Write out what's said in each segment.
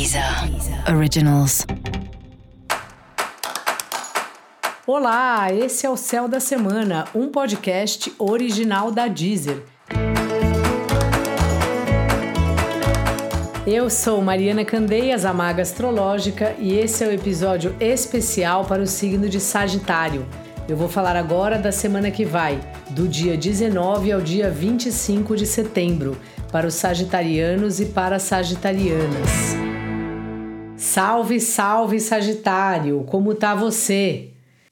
Deezer Originals. Olá, esse é o Céu da Semana, um podcast original da Deezer. Eu sou Mariana Candeias, a Maga Astrológica, e esse é o episódio especial para o signo de Sagitário. Eu vou falar agora da semana que vai, do dia 19 ao dia 25 de setembro, para os sagitarianos e para as sagitarianas. Salve, salve Sagitário! Como tá você?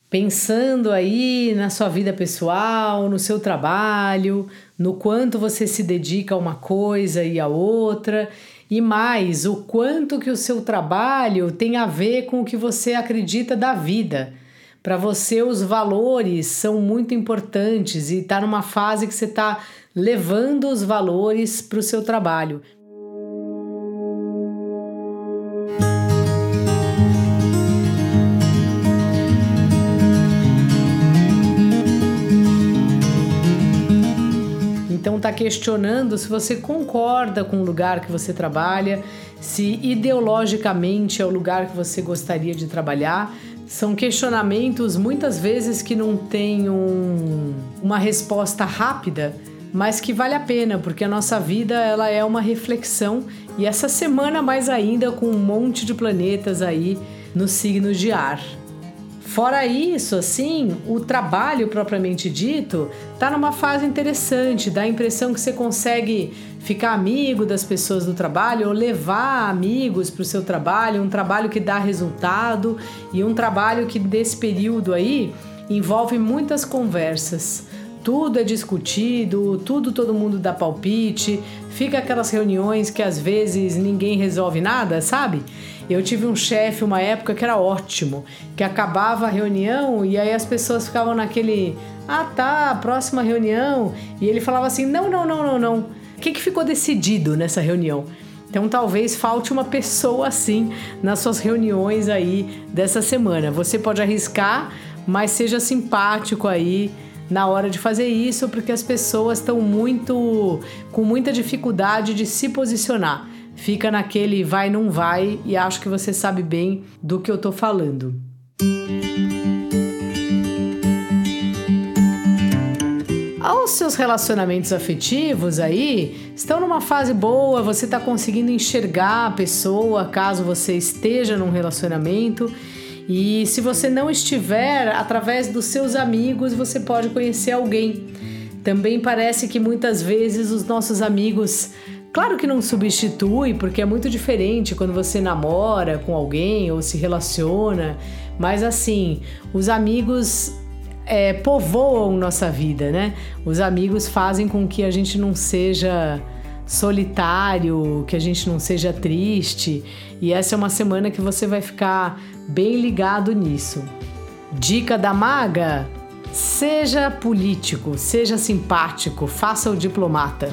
Pensando aí na sua vida pessoal, no seu trabalho, no quanto você se dedica a uma coisa e a outra, e mais, o quanto que o seu trabalho tem a ver com o que você acredita da vida. Para você, os valores são muito importantes e está numa fase que você está levando os valores para o seu trabalho. Está questionando se você concorda com o lugar que você trabalha, se ideologicamente é o lugar que você gostaria de trabalhar, são questionamentos muitas vezes que não têm um, uma resposta rápida, mas que vale a pena, porque a nossa vida ela é uma reflexão e essa semana mais ainda com um monte de planetas aí no signo de ar. Fora isso, assim, o trabalho propriamente dito tá numa fase interessante, dá a impressão que você consegue ficar amigo das pessoas do trabalho ou levar amigos para o seu trabalho, um trabalho que dá resultado e um trabalho que desse período aí envolve muitas conversas tudo é discutido, tudo todo mundo dá palpite, fica aquelas reuniões que às vezes ninguém resolve nada, sabe? Eu tive um chefe uma época que era ótimo, que acabava a reunião e aí as pessoas ficavam naquele, ah tá, próxima reunião, e ele falava assim: não, não, não, não, não. O que, que ficou decidido nessa reunião? Então talvez falte uma pessoa assim nas suas reuniões aí dessa semana. Você pode arriscar, mas seja simpático aí na hora de fazer isso, porque as pessoas estão muito com muita dificuldade de se posicionar. Fica naquele vai não vai e acho que você sabe bem do que eu tô falando. Os seus relacionamentos afetivos aí estão numa fase boa, você está conseguindo enxergar a pessoa caso você esteja num relacionamento e se você não estiver, através dos seus amigos você pode conhecer alguém. Também parece que muitas vezes os nossos amigos Claro que não substitui, porque é muito diferente quando você namora com alguém ou se relaciona, mas assim, os amigos é, povoam nossa vida, né? Os amigos fazem com que a gente não seja solitário, que a gente não seja triste. E essa é uma semana que você vai ficar bem ligado nisso. Dica da maga: seja político, seja simpático, faça o diplomata.